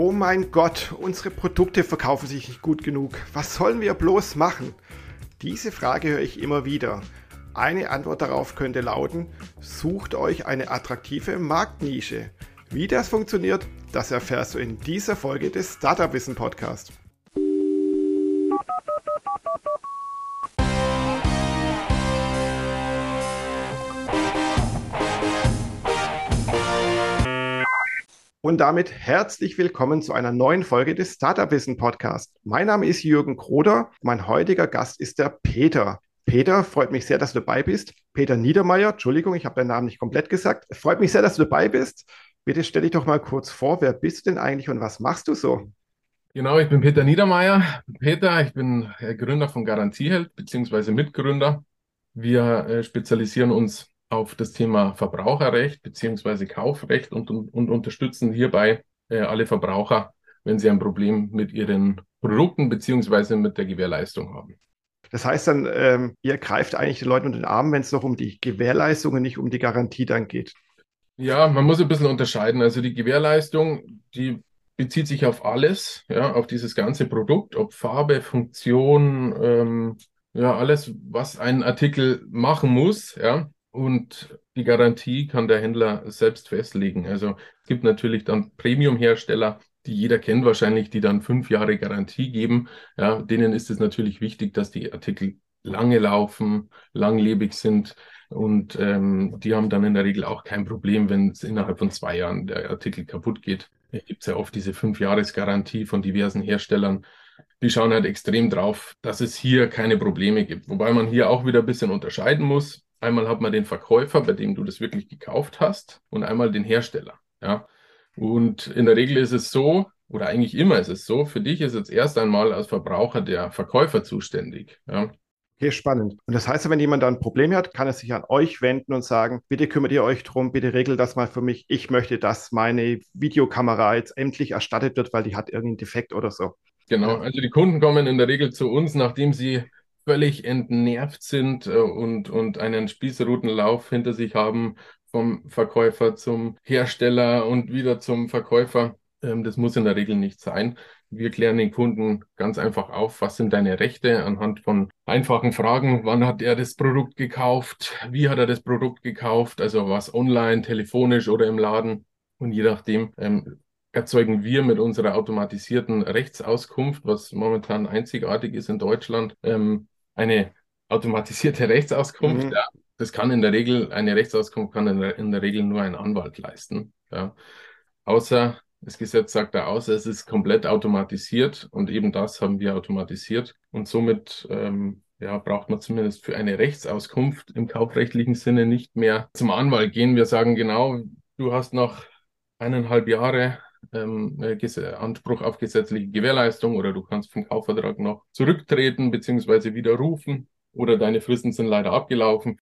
Oh mein Gott, unsere Produkte verkaufen sich nicht gut genug. Was sollen wir bloß machen? Diese Frage höre ich immer wieder. Eine Antwort darauf könnte lauten, sucht euch eine attraktive Marktnische. Wie das funktioniert, das erfährst du in dieser Folge des Startup Wissen Podcast. Und damit herzlich willkommen zu einer neuen Folge des Startup Wissen Podcast. Mein Name ist Jürgen Kroder. Mein heutiger Gast ist der Peter. Peter, freut mich sehr, dass du dabei bist. Peter Niedermeyer, Entschuldigung, ich habe deinen Namen nicht komplett gesagt. Freut mich sehr, dass du dabei bist. Bitte stell dich doch mal kurz vor, wer bist du denn eigentlich und was machst du so? Genau, ich bin Peter Niedermeyer. Peter, ich bin Gründer von Garantieheld beziehungsweise Mitgründer. Wir äh, spezialisieren uns auf das Thema Verbraucherrecht beziehungsweise Kaufrecht und, und, und unterstützen hierbei äh, alle Verbraucher, wenn sie ein Problem mit ihren Produkten beziehungsweise mit der Gewährleistung haben. Das heißt dann, ähm, ihr greift eigentlich den Leuten unter den Arm, wenn es noch um die Gewährleistung und nicht um die Garantie dann geht. Ja, man muss ein bisschen unterscheiden. Also die Gewährleistung, die bezieht sich auf alles, ja, auf dieses ganze Produkt, ob Farbe, Funktion, ähm, ja, alles, was ein Artikel machen muss, ja. Und die Garantie kann der Händler selbst festlegen. Also es gibt natürlich dann Premium-Hersteller, die jeder kennt wahrscheinlich, die dann fünf Jahre Garantie geben. Ja, denen ist es natürlich wichtig, dass die Artikel lange laufen, langlebig sind. Und ähm, die haben dann in der Regel auch kein Problem, wenn es innerhalb von zwei Jahren der Artikel kaputt geht. Es gibt ja oft diese Fünf-Jahres-Garantie von diversen Herstellern. Die schauen halt extrem drauf, dass es hier keine Probleme gibt. Wobei man hier auch wieder ein bisschen unterscheiden muss. Einmal hat man den Verkäufer, bei dem du das wirklich gekauft hast, und einmal den Hersteller. Ja. Und in der Regel ist es so, oder eigentlich immer ist es so, für dich ist jetzt erst einmal als Verbraucher der Verkäufer zuständig. Ja. Okay, spannend. Und das heißt, wenn jemand da ein Problem hat, kann er sich an euch wenden und sagen, bitte kümmert ihr euch drum, bitte regelt das mal für mich. Ich möchte, dass meine Videokamera jetzt endlich erstattet wird, weil die hat irgendeinen Defekt oder so. Genau, also die Kunden kommen in der Regel zu uns, nachdem sie völlig entnervt sind äh, und, und einen Spießrutenlauf hinter sich haben vom Verkäufer zum Hersteller und wieder zum Verkäufer. Ähm, das muss in der Regel nicht sein. Wir klären den Kunden ganz einfach auf, was sind deine Rechte anhand von einfachen Fragen. Wann hat er das Produkt gekauft? Wie hat er das Produkt gekauft? Also was online, telefonisch oder im Laden. Und je nachdem ähm, erzeugen wir mit unserer automatisierten Rechtsauskunft, was momentan einzigartig ist in Deutschland, ähm, eine automatisierte Rechtsauskunft. Mhm. Ja, das kann in der Regel, eine Rechtsauskunft kann in der, in der Regel nur ein Anwalt leisten. Ja. Außer das Gesetz sagt da aus, es ist komplett automatisiert und eben das haben wir automatisiert. Und somit ähm, ja, braucht man zumindest für eine Rechtsauskunft im kaufrechtlichen Sinne nicht mehr zum Anwalt gehen. Wir sagen genau, du hast noch eineinhalb Jahre ähm, äh, Anspruch auf gesetzliche Gewährleistung oder du kannst vom Kaufvertrag noch zurücktreten bzw. widerrufen oder deine Fristen sind leider abgelaufen.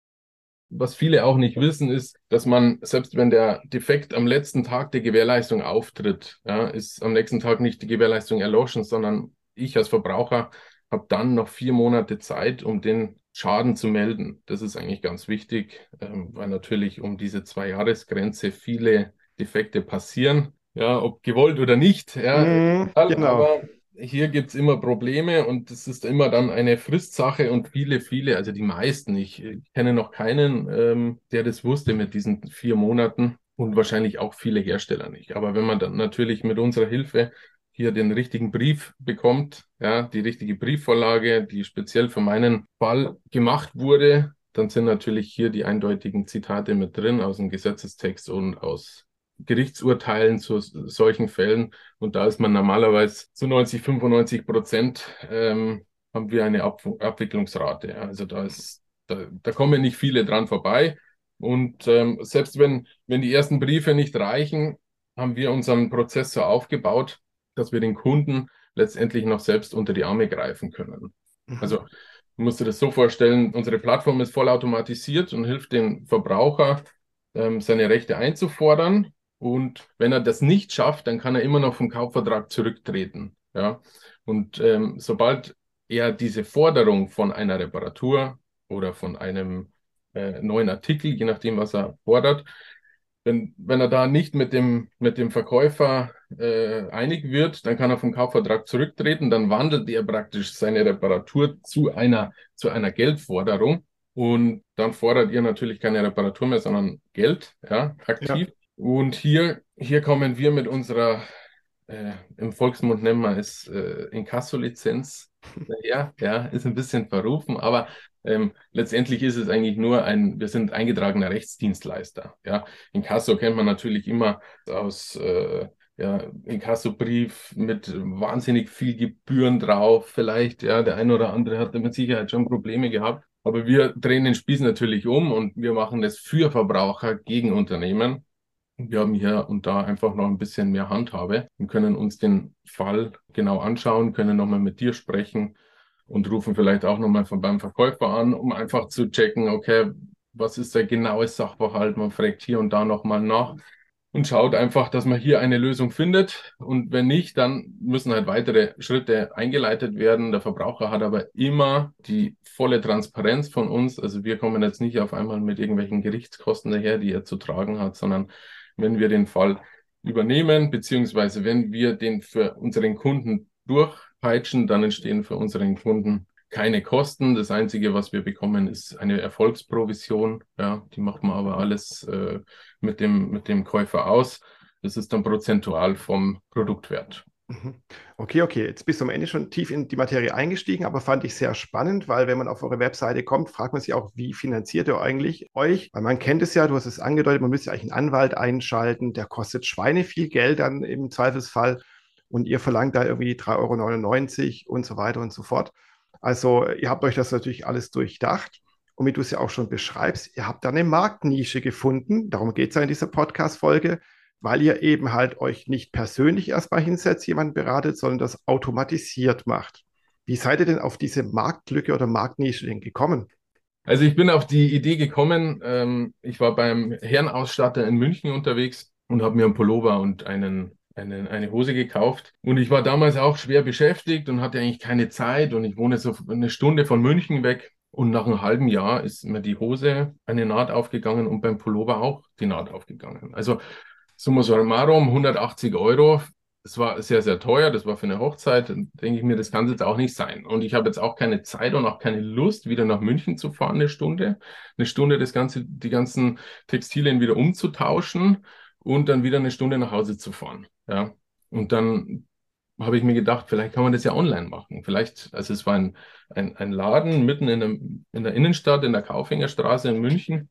Was viele auch nicht wissen, ist, dass man, selbst wenn der Defekt am letzten Tag der Gewährleistung auftritt, ja, ist am nächsten Tag nicht die Gewährleistung erloschen, sondern ich als Verbraucher habe dann noch vier Monate Zeit, um den Schaden zu melden. Das ist eigentlich ganz wichtig, ähm, weil natürlich um diese Zwei-Jahres-Grenze viele Defekte passieren, ja, ob gewollt oder nicht. Ja, mm, genau. Aber hier gibt es immer Probleme und es ist immer dann eine Fristsache und viele, viele, also die meisten, ich, ich kenne noch keinen, ähm, der das wusste mit diesen vier Monaten und wahrscheinlich auch viele Hersteller nicht. Aber wenn man dann natürlich mit unserer Hilfe hier den richtigen Brief bekommt, ja, die richtige Briefvorlage, die speziell für meinen Fall gemacht wurde, dann sind natürlich hier die eindeutigen Zitate mit drin aus dem Gesetzestext und aus Gerichtsurteilen zu solchen Fällen. Und da ist man normalerweise zu 90, 95 Prozent ähm, haben wir eine Ab Abwicklungsrate. Also da ist, da, da kommen nicht viele dran vorbei. Und ähm, selbst wenn, wenn die ersten Briefe nicht reichen, haben wir unseren Prozess so aufgebaut, dass wir den Kunden letztendlich noch selbst unter die Arme greifen können. Mhm. Also du musst dir das so vorstellen, unsere Plattform ist vollautomatisiert und hilft dem Verbraucher, ähm, seine Rechte einzufordern und wenn er das nicht schafft, dann kann er immer noch vom Kaufvertrag zurücktreten. Ja? Und ähm, sobald er diese Forderung von einer Reparatur oder von einem äh, neuen Artikel, je nachdem, was er fordert, wenn, wenn er da nicht mit dem, mit dem Verkäufer äh, einig wird, dann kann er vom Kaufvertrag zurücktreten, dann wandelt er praktisch seine Reparatur zu einer, zu einer Geldforderung und dann fordert ihr natürlich keine Reparatur mehr, sondern Geld, ja, aktiv. Ja. Und hier, hier kommen wir mit unserer, äh, im Volksmund nennen wir es äh, Inkasso-Lizenz daher, ja, ist ein bisschen verrufen, aber ähm, letztendlich ist es eigentlich nur ein, wir sind eingetragener Rechtsdienstleister. Ja, Inkasso kennt man natürlich immer aus äh, ja, Inkassobrief mit wahnsinnig viel Gebühren drauf. Vielleicht, ja, der eine oder andere hat mit Sicherheit schon Probleme gehabt. Aber wir drehen den Spieß natürlich um und wir machen das für Verbraucher gegen Unternehmen. Wir haben hier und da einfach noch ein bisschen mehr Handhabe und können uns den Fall genau anschauen, können nochmal mit dir sprechen und rufen vielleicht auch nochmal von beim Verkäufer an, um einfach zu checken, okay, was ist der genaue Sachverhalt? Man fragt hier und da nochmal nach und schaut einfach, dass man hier eine Lösung findet. Und wenn nicht, dann müssen halt weitere Schritte eingeleitet werden. Der Verbraucher hat aber immer die volle Transparenz von uns. Also wir kommen jetzt nicht auf einmal mit irgendwelchen Gerichtskosten daher, die er zu tragen hat, sondern wenn wir den Fall übernehmen, beziehungsweise wenn wir den für unseren Kunden durch peitschen, dann entstehen für unseren Kunden keine Kosten. Das Einzige, was wir bekommen, ist eine Erfolgsprovision. Ja, die macht man aber alles äh, mit, dem, mit dem Käufer aus. Das ist dann prozentual vom Produktwert. Mhm. Okay, okay. Jetzt bist du am Ende schon tief in die Materie eingestiegen, aber fand ich sehr spannend, weil wenn man auf eure Webseite kommt, fragt man sich auch, wie finanziert ihr eigentlich euch? Weil man kennt es ja, du hast es angedeutet, man müsste eigentlich einen Anwalt einschalten, der kostet Schweine viel Geld dann im Zweifelsfall und ihr verlangt da irgendwie 3,99 Euro und so weiter und so fort. Also ihr habt euch das natürlich alles durchdacht. Und wie du es ja auch schon beschreibst, ihr habt da eine Marktnische gefunden. Darum geht es ja in dieser Podcast-Folge, weil ihr eben halt euch nicht persönlich erstmal hinsetzt, jemanden beratet, sondern das automatisiert macht. Wie seid ihr denn auf diese Marktlücke oder Marktnische denn gekommen? Also ich bin auf die Idee gekommen, ähm, ich war beim Herrenausstatter in München unterwegs und habe mir einen Pullover und einen eine, eine Hose gekauft. Und ich war damals auch schwer beschäftigt und hatte eigentlich keine Zeit. Und ich wohne so eine Stunde von München weg. Und nach einem halben Jahr ist mir die Hose eine Naht aufgegangen und beim Pullover auch die Naht aufgegangen. Also summa summarum 180 Euro. Das war sehr, sehr teuer. Das war für eine Hochzeit. Denke ich mir, das kann es jetzt auch nicht sein. Und ich habe jetzt auch keine Zeit und auch keine Lust, wieder nach München zu fahren, eine Stunde. Eine Stunde das ganze, die ganzen Textilien wieder umzutauschen und dann wieder eine Stunde nach Hause zu fahren. Ja. Und dann habe ich mir gedacht, vielleicht kann man das ja online machen. Vielleicht, also es war ein, ein, ein Laden mitten in der, in der Innenstadt, in der Kaufingerstraße in München.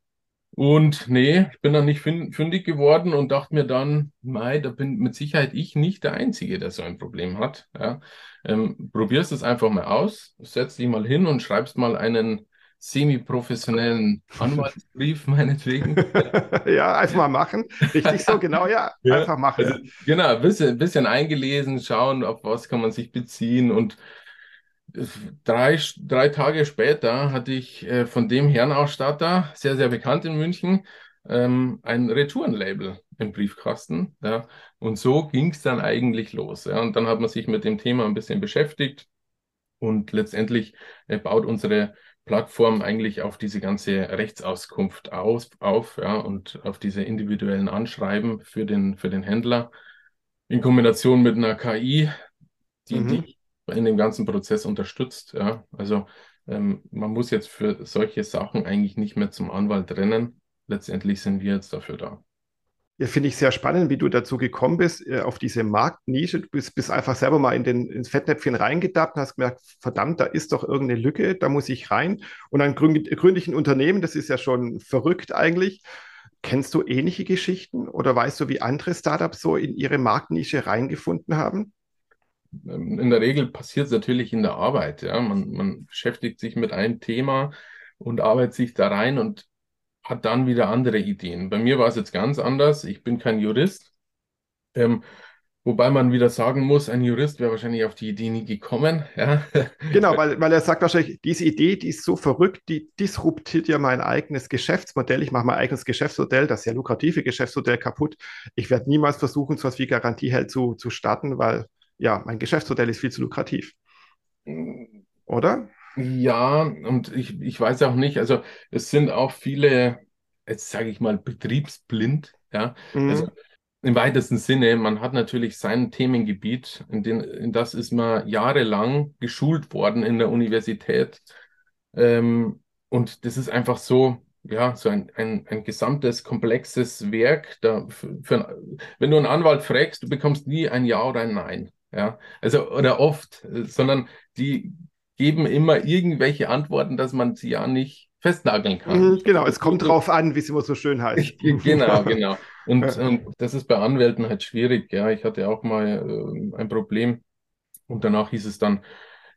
Und nee, ich bin dann nicht fündig geworden und dachte mir dann, mei, da bin mit Sicherheit ich nicht der Einzige, der so ein Problem hat. Ja. Ähm, probierst es einfach mal aus, setz dich mal hin und schreibst mal einen semi-professionellen Anwaltsbrief, meinetwegen. ja, einfach mal machen. Richtig so, genau, ja. ja. Einfach machen. Also, genau, ein bisschen, bisschen eingelesen, schauen, auf was kann man sich beziehen. Und drei, drei Tage später hatte ich äh, von dem Herrenausstatter, sehr, sehr bekannt in München, ähm, ein Retourenlabel im Briefkasten. Ja. Und so ging es dann eigentlich los. Ja. Und dann hat man sich mit dem Thema ein bisschen beschäftigt. Und letztendlich äh, baut unsere Plattform eigentlich auf diese ganze Rechtsauskunft aus, auf ja, und auf diese individuellen Anschreiben für den, für den Händler in Kombination mit einer KI, die, mhm. die in dem ganzen Prozess unterstützt. Ja. Also ähm, man muss jetzt für solche Sachen eigentlich nicht mehr zum Anwalt rennen. Letztendlich sind wir jetzt dafür da. Ja, finde ich sehr spannend, wie du dazu gekommen bist, äh, auf diese Marktnische. Du bist, bist einfach selber mal in den, ins Fettnäpfchen reingedappt und hast gemerkt, verdammt, da ist doch irgendeine Lücke, da muss ich rein. Und dann gründe, gründe ich ein Unternehmen, das ist ja schon verrückt eigentlich. Kennst du ähnliche Geschichten oder weißt du, wie andere Startups so in ihre Marktnische reingefunden haben? Ähm, in der Regel passiert es natürlich in der Arbeit. Ja? Man, man beschäftigt sich mit einem Thema und arbeitet sich da rein und hat dann wieder andere Ideen. Bei mir war es jetzt ganz anders. Ich bin kein Jurist. Ähm, wobei man wieder sagen muss, ein Jurist wäre wahrscheinlich auf die Idee nie gekommen. Ja? Genau, weil, weil er sagt wahrscheinlich, diese Idee, die ist so verrückt, die disruptiert ja mein eigenes Geschäftsmodell. Ich mache mein eigenes Geschäftsmodell, das sehr lukrative Geschäftsmodell kaputt. Ich werde niemals versuchen, so etwas wie Garantieheld zu, zu starten, weil ja, mein Geschäftsmodell ist viel zu lukrativ. Oder? Ja, und ich, ich weiß auch nicht, also es sind auch viele, jetzt sage ich mal, betriebsblind, Ja, mhm. also im weitesten Sinne, man hat natürlich sein Themengebiet, in, den, in das ist man jahrelang geschult worden in der Universität. Ähm, und das ist einfach so, ja, so ein, ein, ein gesamtes, komplexes Werk. Da für, für, wenn du einen Anwalt fragst, du bekommst nie ein Ja oder ein Nein. Ja, also, oder oft, sondern die geben immer irgendwelche Antworten, dass man sie ja nicht festnageln kann. Mhm, genau, es kommt drauf an, wie es immer so schön heißt. genau, genau. Und, und, das ist bei Anwälten halt schwierig. Ja, ich hatte auch mal äh, ein Problem und danach hieß es dann,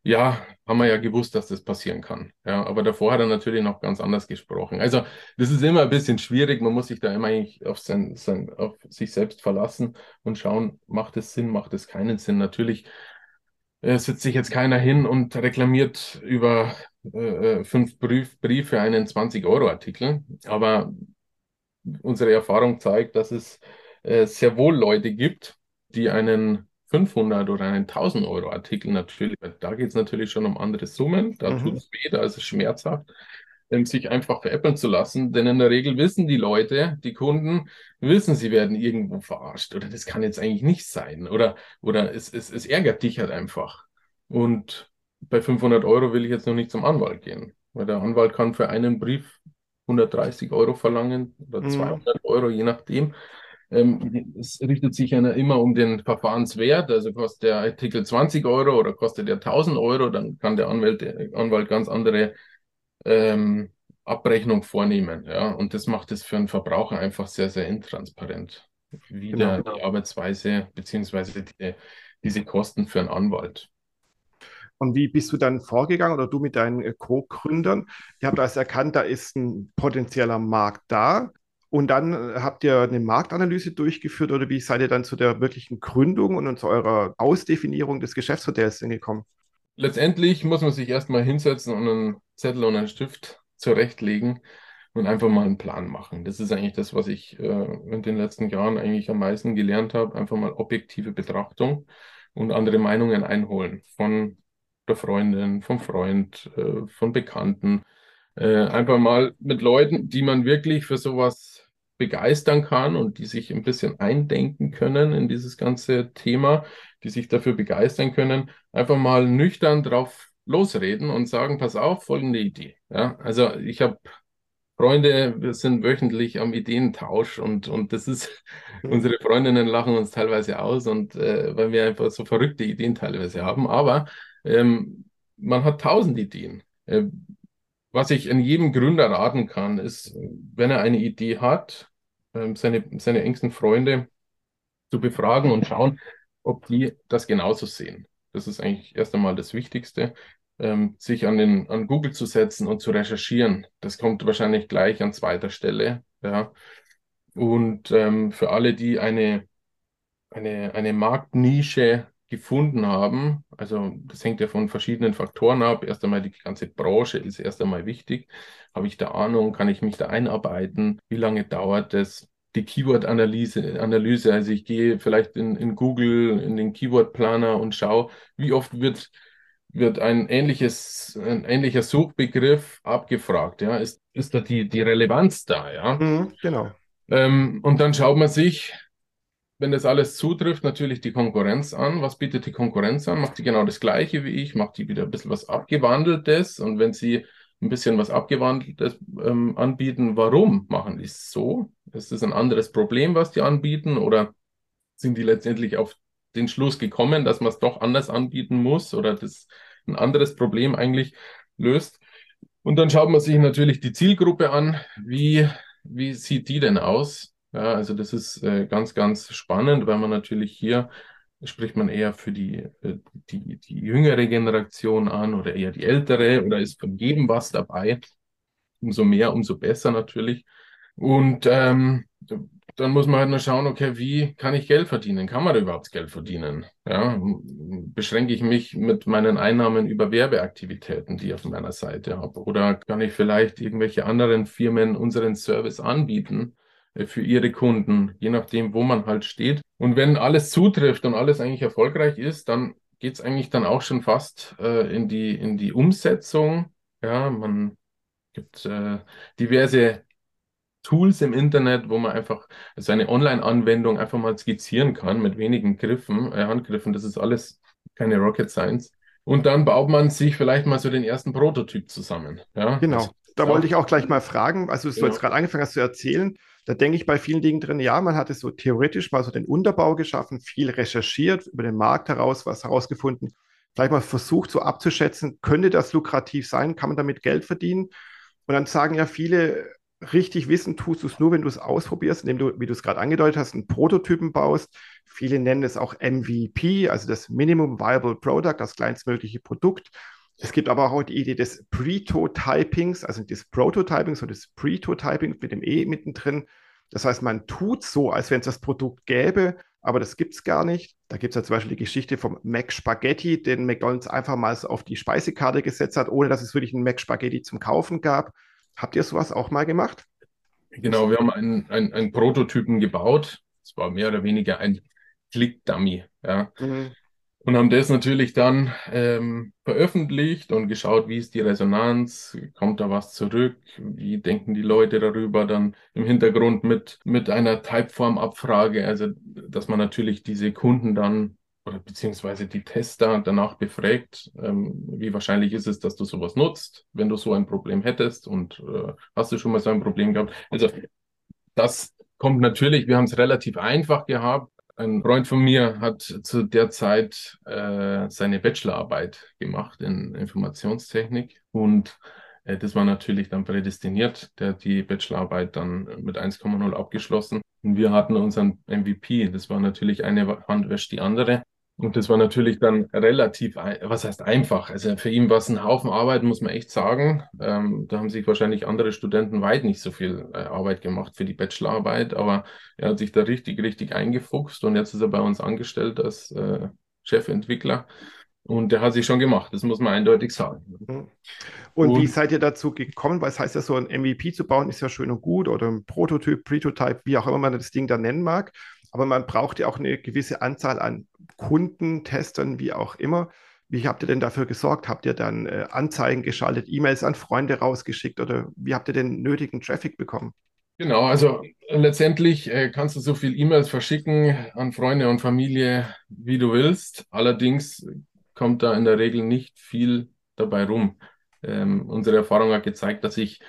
ja, haben wir ja gewusst, dass das passieren kann. Ja, aber davor hat er natürlich noch ganz anders gesprochen. Also, das ist immer ein bisschen schwierig. Man muss sich da immer eigentlich auf, sein, sein, auf sich selbst verlassen und schauen, macht es Sinn, macht es keinen Sinn. Natürlich äh, sitzt sich jetzt keiner hin und reklamiert über äh, äh fünf Brief, Briefe einen 20-Euro-Artikel. Aber unsere Erfahrung zeigt, dass es äh, sehr wohl Leute gibt, die einen 500 oder einen 1000 Euro Artikel natürlich, da geht es natürlich schon um andere Summen, da mhm. tut es weh, da ist es schmerzhaft, ähm, sich einfach veräppeln zu lassen, denn in der Regel wissen die Leute, die Kunden, wissen, sie werden irgendwo verarscht oder das kann jetzt eigentlich nicht sein oder, oder es, es, es ärgert dich halt einfach. Und bei 500 Euro will ich jetzt noch nicht zum Anwalt gehen, weil der Anwalt kann für einen Brief 130 Euro verlangen oder 200 mhm. Euro, je nachdem. Ähm, es richtet sich ja immer um den Verfahrenswert, also kostet der Artikel 20 Euro oder kostet der 1000 Euro, dann kann der Anwalt, der Anwalt ganz andere ähm, Abrechnung vornehmen. Ja? Und das macht es für einen Verbraucher einfach sehr, sehr intransparent, wie genau, genau. die Arbeitsweise beziehungsweise die, diese Kosten für einen Anwalt. Und wie bist du dann vorgegangen oder du mit deinen Co-Gründern? Ihr habt also erkannt, da ist ein potenzieller Markt da. Und dann äh, habt ihr eine Marktanalyse durchgeführt oder wie seid ihr dann zu der wirklichen Gründung und zu eurer Ausdefinierung des Geschäftsmodells gekommen? Letztendlich muss man sich erstmal hinsetzen und einen Zettel und einen Stift zurechtlegen und einfach mal einen Plan machen. Das ist eigentlich das, was ich äh, in den letzten Jahren eigentlich am meisten gelernt habe. Einfach mal objektive Betrachtung und andere Meinungen einholen von der Freundin, vom Freund, äh, von Bekannten. Äh, einfach mal mit Leuten, die man wirklich für sowas begeistern kann und die sich ein bisschen eindenken können in dieses ganze Thema, die sich dafür begeistern können, einfach mal nüchtern drauf losreden und sagen, pass auf, folgende Idee. Ja, also ich habe Freunde, wir sind wöchentlich am Ideentausch und, und das ist, unsere Freundinnen lachen uns teilweise aus und äh, weil wir einfach so verrückte Ideen teilweise haben, aber ähm, man hat tausend Ideen. Äh, was ich in jedem Gründer raten kann, ist, wenn er eine Idee hat, seine, seine engsten Freunde zu befragen und schauen, ob die das genauso sehen. Das ist eigentlich erst einmal das Wichtigste, ähm, sich an, den, an Google zu setzen und zu recherchieren. Das kommt wahrscheinlich gleich an zweiter Stelle. Ja. Und ähm, für alle, die eine, eine, eine Marktnische gefunden haben, also das hängt ja von verschiedenen Faktoren ab. Erst einmal die ganze Branche ist erst einmal wichtig. Habe ich da Ahnung? Kann ich mich da einarbeiten? Wie lange dauert das? Die Keyword-Analyse, Analyse, also ich gehe vielleicht in, in Google, in den Keyword-Planer und schaue, wie oft wird, wird ein ähnliches, ein ähnlicher Suchbegriff abgefragt. Ja? Ist, ist da die, die Relevanz da? Ja? Mhm, genau. Ähm, und dann schaut man sich, wenn das alles zutrifft, natürlich die Konkurrenz an. Was bietet die Konkurrenz an? Macht die genau das Gleiche wie ich? Macht die wieder ein bisschen was Abgewandeltes? Und wenn sie ein bisschen was Abgewandeltes ähm, anbieten, warum machen die es so? Ist das ein anderes Problem, was die anbieten? Oder sind die letztendlich auf den Schluss gekommen, dass man es doch anders anbieten muss oder das ein anderes Problem eigentlich löst? Und dann schaut man sich natürlich die Zielgruppe an. Wie, wie sieht die denn aus? Ja, also das ist äh, ganz, ganz spannend, weil man natürlich hier spricht man eher für die, äh, die, die jüngere Generation an oder eher die ältere oder ist von jedem was dabei. Umso mehr, umso besser natürlich. Und ähm, dann muss man halt nur schauen, okay, wie kann ich Geld verdienen? Kann man überhaupt Geld verdienen? Ja, beschränke ich mich mit meinen Einnahmen über Werbeaktivitäten, die ich auf meiner Seite habe? Oder kann ich vielleicht irgendwelche anderen Firmen unseren Service anbieten? Äh, für ihre Kunden, je nachdem, wo man halt steht. Und wenn alles zutrifft und alles eigentlich erfolgreich ist, dann geht es eigentlich dann auch schon fast äh, in die, in die Umsetzung. Ja, man gibt äh, diverse Tools im Internet, wo man einfach seine Online-Anwendung einfach mal skizzieren kann mit wenigen Griffen, äh, Handgriffen. Das ist alles keine Rocket Science. Und dann baut man sich vielleicht mal so den ersten Prototyp zusammen. Ja? Genau. Also, da wollte ich auch gleich mal fragen, also du genau. jetzt gerade angefangen hast zu erzählen, da denke ich bei vielen Dingen drin, ja, man hatte so theoretisch mal so den Unterbau geschaffen, viel recherchiert, über den Markt heraus was herausgefunden, vielleicht mal versucht so abzuschätzen, könnte das lukrativ sein, kann man damit Geld verdienen? Und dann sagen ja viele, richtig wissen tust du es nur, wenn du es ausprobierst, indem du, wie du es gerade angedeutet hast, einen Prototypen baust. Viele nennen es auch MVP, also das Minimum Viable Product, das kleinstmögliche Produkt. Es gibt aber auch die Idee des Pretotypings, also des Prototypings und des Pretotypings mit dem E mittendrin. Das heißt, man tut so, als wenn es das Produkt gäbe, aber das gibt es gar nicht. Da gibt es ja zum Beispiel die Geschichte vom Mac Spaghetti, den McDonald's einfach mal auf die Speisekarte gesetzt hat, ohne dass es wirklich einen Mac Spaghetti zum Kaufen gab. Habt ihr sowas auch mal gemacht? Genau, wir haben einen, einen, einen Prototypen gebaut. Es war mehr oder weniger ein Click-Dummy. Ja. Mhm. Und haben das natürlich dann ähm, veröffentlicht und geschaut, wie ist die Resonanz, kommt da was zurück, wie denken die Leute darüber, dann im Hintergrund mit, mit einer Typeform-Abfrage, also dass man natürlich diese Kunden dann oder beziehungsweise die Tester danach befragt, ähm, wie wahrscheinlich ist es, dass du sowas nutzt, wenn du so ein Problem hättest und äh, hast du schon mal so ein Problem gehabt. Also das kommt natürlich, wir haben es relativ einfach gehabt. Ein Freund von mir hat zu der Zeit äh, seine Bachelorarbeit gemacht in Informationstechnik und äh, das war natürlich dann prädestiniert. Der hat die Bachelorarbeit dann mit 1,0 abgeschlossen. Und wir hatten unseren MVP. Das war natürlich eine Hand wäscht die andere. Und das war natürlich dann relativ, was heißt einfach? Also für ihn war es ein Haufen Arbeit, muss man echt sagen. Ähm, da haben sich wahrscheinlich andere Studenten weit nicht so viel äh, Arbeit gemacht für die Bachelorarbeit, aber er hat sich da richtig, richtig eingefuchst und jetzt ist er bei uns angestellt als äh, Chefentwickler. Und der hat sich schon gemacht, das muss man eindeutig sagen. Mhm. Und, und, wie seid ihr dazu gekommen? Weil es heißt ja, so ein MVP zu bauen ist ja schön und gut oder ein Prototyp, Prototype, wie auch immer man das Ding da nennen mag. Aber man braucht ja auch eine gewisse Anzahl an Kunden, Testern, wie auch immer. Wie habt ihr denn dafür gesorgt? Habt ihr dann äh, Anzeigen geschaltet, E-Mails an Freunde rausgeschickt oder wie habt ihr den nötigen Traffic bekommen? Genau, also letztendlich äh, kannst du so viel E-Mails verschicken an Freunde und Familie, wie du willst. Allerdings kommt da in der Regel nicht viel dabei rum. Ähm, unsere Erfahrung hat gezeigt, dass ich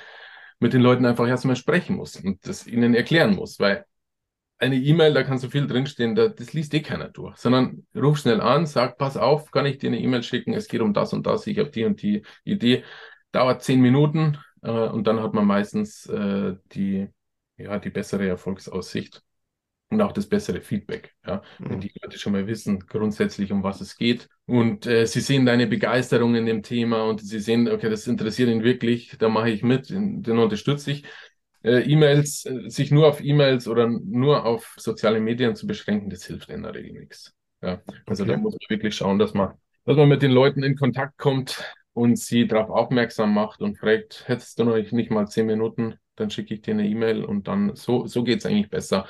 mit den Leuten einfach erstmal sprechen muss und das ihnen erklären muss, weil eine E-Mail, da kann so viel drinstehen, da, das liest eh keiner durch, sondern ruf schnell an, sag, pass auf, kann ich dir eine E-Mail schicken, es geht um das und das, ich habe die und die Idee, dauert zehn Minuten äh, und dann hat man meistens äh, die, ja, die bessere Erfolgsaussicht und auch das bessere Feedback, ja, mhm. wenn die Leute schon mal wissen, grundsätzlich um was es geht. Und äh, sie sehen deine Begeisterung in dem Thema und sie sehen, okay, das interessiert ihn wirklich, da mache ich mit, den unterstütze ich äh, E-Mails, äh, sich nur auf E-Mails oder nur auf soziale Medien zu beschränken, das hilft in der Regel nichts. Ja, also okay. da muss man wirklich schauen, dass man, dass man mit den Leuten in Kontakt kommt und sie darauf aufmerksam macht und fragt, hättest du noch nicht mal zehn Minuten, dann schicke ich dir eine E-Mail und dann so, so geht es eigentlich besser.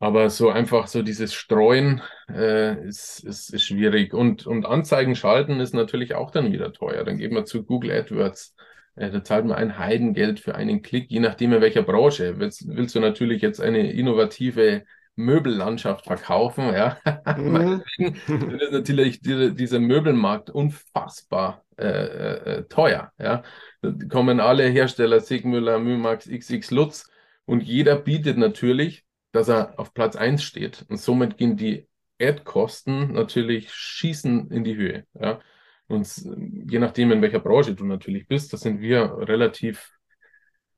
Aber so einfach so dieses Streuen äh, ist, ist, ist schwierig. Und, und Anzeigen schalten ist natürlich auch dann wieder teuer. Dann geht man zu Google AdWords da zahlt man ein Heidengeld für einen Klick, je nachdem in welcher Branche. Willst, willst du natürlich jetzt eine innovative Möbellandschaft verkaufen, ja, mhm. dann ist natürlich die, dieser Möbelmarkt unfassbar äh, äh, teuer, ja. Da kommen alle Hersteller, Sigmüller, Mümax, XX Lutz und jeder bietet natürlich, dass er auf Platz 1 steht und somit gehen die Ad-Kosten natürlich schießen in die Höhe, ja. Und je nachdem, in welcher Branche du natürlich bist, da sind wir relativ,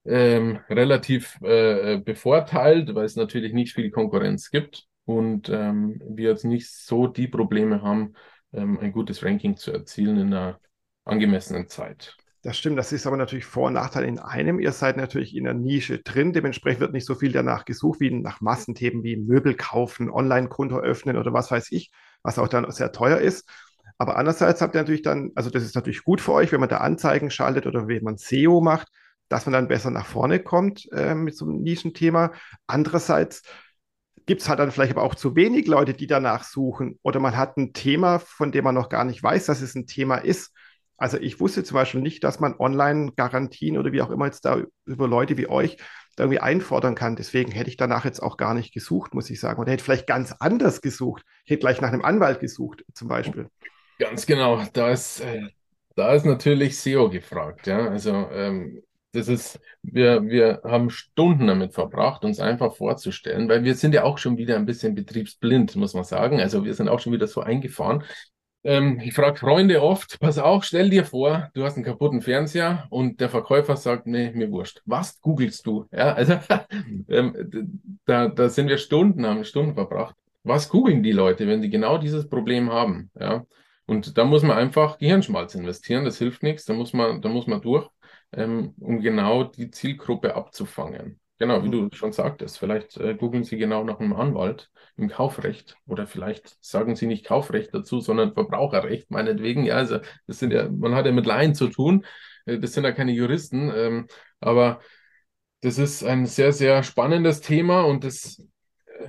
ähm, relativ äh, bevorteilt, weil es natürlich nicht viel Konkurrenz gibt und ähm, wir jetzt nicht so die Probleme haben, ähm, ein gutes Ranking zu erzielen in einer angemessenen Zeit. Das stimmt, das ist aber natürlich Vor- und Nachteil in einem. Ihr seid natürlich in der Nische drin, dementsprechend wird nicht so viel danach gesucht wie nach Massenthemen wie Möbel kaufen, Online-Konto öffnen oder was weiß ich, was auch dann sehr teuer ist. Aber andererseits habt ihr natürlich dann, also das ist natürlich gut für euch, wenn man da Anzeigen schaltet oder wenn man SEO macht, dass man dann besser nach vorne kommt äh, mit so einem Nischenthema. Andererseits gibt es halt dann vielleicht aber auch zu wenig Leute, die danach suchen. Oder man hat ein Thema, von dem man noch gar nicht weiß, dass es ein Thema ist. Also ich wusste zum Beispiel nicht, dass man Online-Garantien oder wie auch immer jetzt da über Leute wie euch, da irgendwie einfordern kann. Deswegen hätte ich danach jetzt auch gar nicht gesucht, muss ich sagen. Oder hätte vielleicht ganz anders gesucht. Ich hätte gleich nach einem Anwalt gesucht, zum Beispiel. Ganz genau. Da ist, äh, da ist natürlich SEO gefragt. Ja, also ähm, das ist, wir, wir haben Stunden damit verbracht, uns einfach vorzustellen, weil wir sind ja auch schon wieder ein bisschen betriebsblind, muss man sagen. Also wir sind auch schon wieder so eingefahren. Ähm, ich frage Freunde oft, pass auf, stell dir vor, du hast einen kaputten Fernseher und der Verkäufer sagt, nee, mir wurscht. Was googelst du? Ja, also ähm, da, da sind wir Stunden, haben Stunden verbracht. Was googeln die Leute, wenn die genau dieses Problem haben? Ja, und da muss man einfach Gehirnschmalz investieren, das hilft nichts, da muss man, da muss man durch, ähm, um genau die Zielgruppe abzufangen. Genau, wie mhm. du schon sagtest, vielleicht äh, googeln Sie genau nach einem Anwalt im Kaufrecht oder vielleicht sagen Sie nicht Kaufrecht dazu, sondern Verbraucherrecht, meinetwegen. Ja, also das sind ja, man hat ja mit Laien zu tun, äh, das sind ja keine Juristen, ähm, aber das ist ein sehr, sehr spannendes Thema und das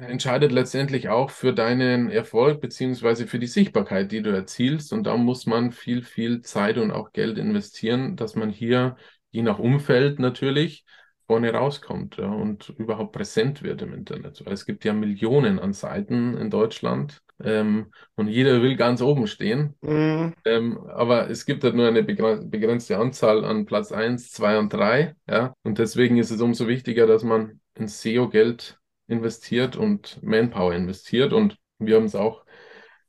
entscheidet letztendlich auch für deinen Erfolg beziehungsweise für die Sichtbarkeit, die du erzielst. Und da muss man viel, viel Zeit und auch Geld investieren, dass man hier, je nach Umfeld natürlich, vorne rauskommt ja, und überhaupt präsent wird im Internet. Weil es gibt ja Millionen an Seiten in Deutschland ähm, und jeder will ganz oben stehen. Mhm. Ähm, aber es gibt halt nur eine begrenzte Anzahl an Platz 1, 2 und 3. Ja? Und deswegen ist es umso wichtiger, dass man in SEO Geld investiert und Manpower investiert. Und wir haben es auch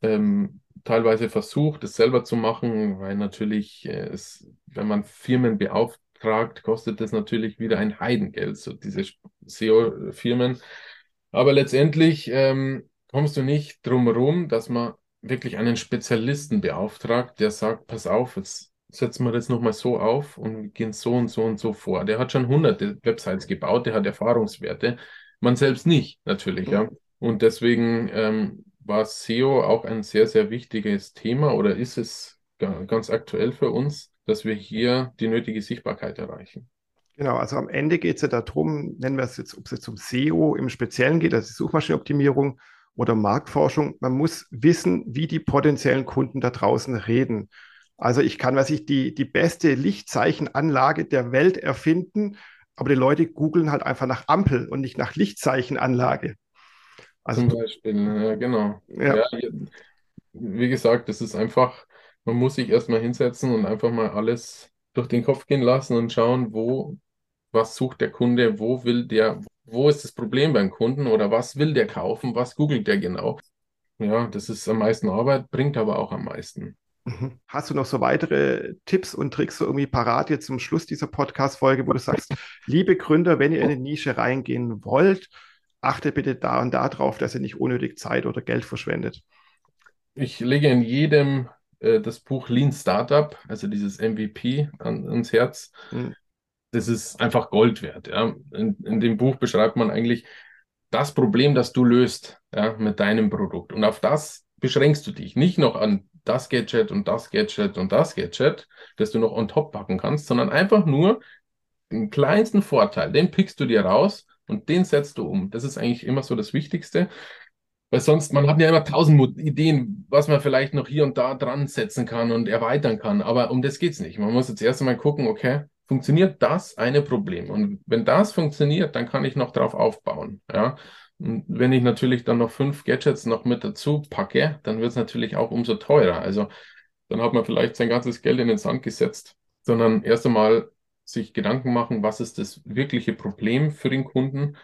ähm, teilweise versucht, es selber zu machen, weil natürlich äh, es, wenn man Firmen beauftragt, kostet das natürlich wieder ein Heidengeld, so diese SEO-Firmen. Aber letztendlich ähm, kommst du nicht drum herum, dass man wirklich einen Spezialisten beauftragt, der sagt, pass auf, jetzt setzen wir das nochmal so auf und gehen so und so und so vor. Der hat schon hunderte Websites gebaut, der hat Erfahrungswerte. Man selbst nicht, natürlich, mhm. ja. Und deswegen ähm, war SEO auch ein sehr, sehr wichtiges Thema oder ist es ganz aktuell für uns, dass wir hier die nötige Sichtbarkeit erreichen. Genau, also am Ende geht es ja darum, nennen wir es jetzt, ob es jetzt um SEO im Speziellen geht, also Suchmaschinenoptimierung oder Marktforschung. Man muss wissen, wie die potenziellen Kunden da draußen reden. Also ich kann, was ich, die, die beste Lichtzeichenanlage der Welt erfinden, aber die Leute googeln halt einfach nach Ampel und nicht nach Lichtzeichenanlage. Also, Zum Beispiel, ja, genau. Ja. ja. wie gesagt, das ist einfach man muss sich erstmal hinsetzen und einfach mal alles durch den Kopf gehen lassen und schauen, wo, was sucht der Kunde, wo will der, wo ist das Problem beim Kunden oder was will der kaufen, was googelt der genau. Ja, das ist am meisten Arbeit, bringt aber auch am meisten. Mhm. Hast du noch so weitere Tipps und Tricks so irgendwie parat jetzt zum Schluss dieser Podcast-Folge, wo du sagst, liebe Gründer, wenn ihr in eine Nische reingehen wollt, achte bitte da und da drauf, dass ihr nicht unnötig Zeit oder Geld verschwendet. Ich lege in jedem äh, das Buch Lean Startup, also dieses MVP, an, ans Herz. Mhm. Das ist einfach Gold wert. Ja. In, in dem Buch beschreibt man eigentlich das Problem, das du löst ja, mit deinem Produkt. Und auf das beschränkst du dich. Nicht noch an das Gadget und das Gadget und das Gadget, das du noch on top packen kannst, sondern einfach nur den kleinsten Vorteil, den pickst du dir raus und den setzt du um. Das ist eigentlich immer so das Wichtigste. Weil sonst, man hat ja immer tausend Ideen, was man vielleicht noch hier und da dran setzen kann und erweitern kann. Aber um das geht's nicht. Man muss jetzt erst einmal gucken, okay, funktioniert das eine Problem? Und wenn das funktioniert, dann kann ich noch drauf aufbauen. Ja. Und wenn ich natürlich dann noch fünf Gadgets noch mit dazu packe, dann wird es natürlich auch umso teurer. Also dann hat man vielleicht sein ganzes Geld in den Sand gesetzt, sondern erst einmal sich Gedanken machen, was ist das wirkliche Problem für den Kunden?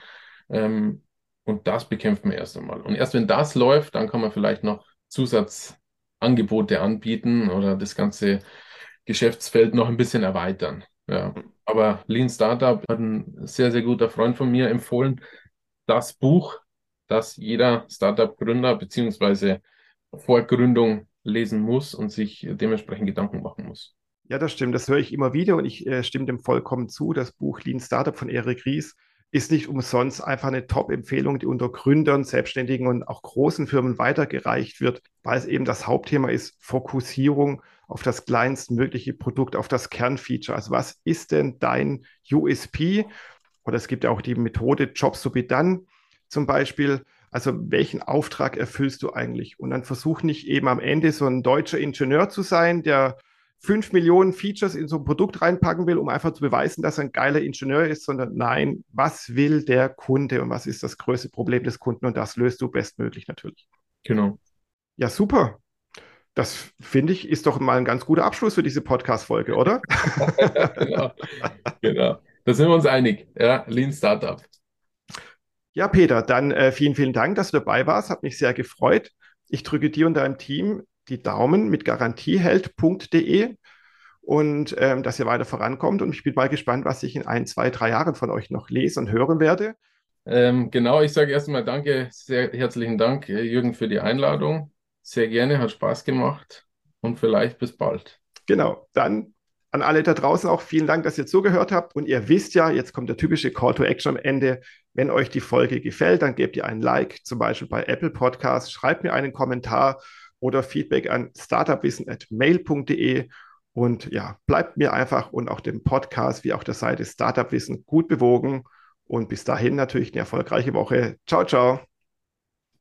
Ähm, und das bekämpft man erst einmal. Und erst wenn das läuft, dann kann man vielleicht noch Zusatzangebote anbieten oder das ganze Geschäftsfeld noch ein bisschen erweitern. Ja. Aber Lean Startup hat ein sehr, sehr guter Freund von mir empfohlen. Das Buch, das jeder Startup-Gründer beziehungsweise vor Gründung lesen muss und sich dementsprechend Gedanken machen muss. Ja, das stimmt. Das höre ich immer wieder und ich äh, stimme dem vollkommen zu. Das Buch Lean Startup von Eric Ries ist nicht umsonst einfach eine Top-Empfehlung, die unter Gründern, Selbstständigen und auch großen Firmen weitergereicht wird, weil es eben das Hauptthema ist, Fokussierung auf das kleinstmögliche Produkt, auf das Kernfeature. Also was ist denn dein USP? Oder es gibt ja auch die Methode Jobs to be done zum Beispiel. Also welchen Auftrag erfüllst du eigentlich? Und dann versuch nicht eben am Ende so ein deutscher Ingenieur zu sein, der fünf Millionen Features in so ein Produkt reinpacken will, um einfach zu beweisen, dass er ein geiler Ingenieur ist, sondern nein, was will der Kunde und was ist das größte Problem des Kunden und das löst du bestmöglich natürlich. Genau. Ja, super. Das finde ich ist doch mal ein ganz guter Abschluss für diese Podcast-Folge, oder? genau. genau. Da sind wir uns einig. Ja, Lean Startup. Ja, Peter, dann äh, vielen, vielen Dank, dass du dabei warst. Hat mich sehr gefreut. Ich drücke dir und deinem Team die Daumen mit garantieheld.de und ähm, dass ihr weiter vorankommt. Und ich bin mal gespannt, was ich in ein, zwei, drei Jahren von euch noch lesen und hören werde. Ähm, genau, ich sage erstmal danke, sehr herzlichen Dank, äh, Jürgen, für die Einladung. Sehr gerne, hat Spaß gemacht und vielleicht bis bald. Genau, dann an alle da draußen auch vielen Dank, dass ihr zugehört habt. Und ihr wisst ja, jetzt kommt der typische Call to Action am Ende. Wenn euch die Folge gefällt, dann gebt ihr ein Like, zum Beispiel bei Apple Podcasts, schreibt mir einen Kommentar oder Feedback an startupwissen.mail.de. Und ja, bleibt mir einfach und auch dem Podcast wie auch der Seite Startup Wissen gut bewogen. Und bis dahin natürlich eine erfolgreiche Woche. Ciao, ciao.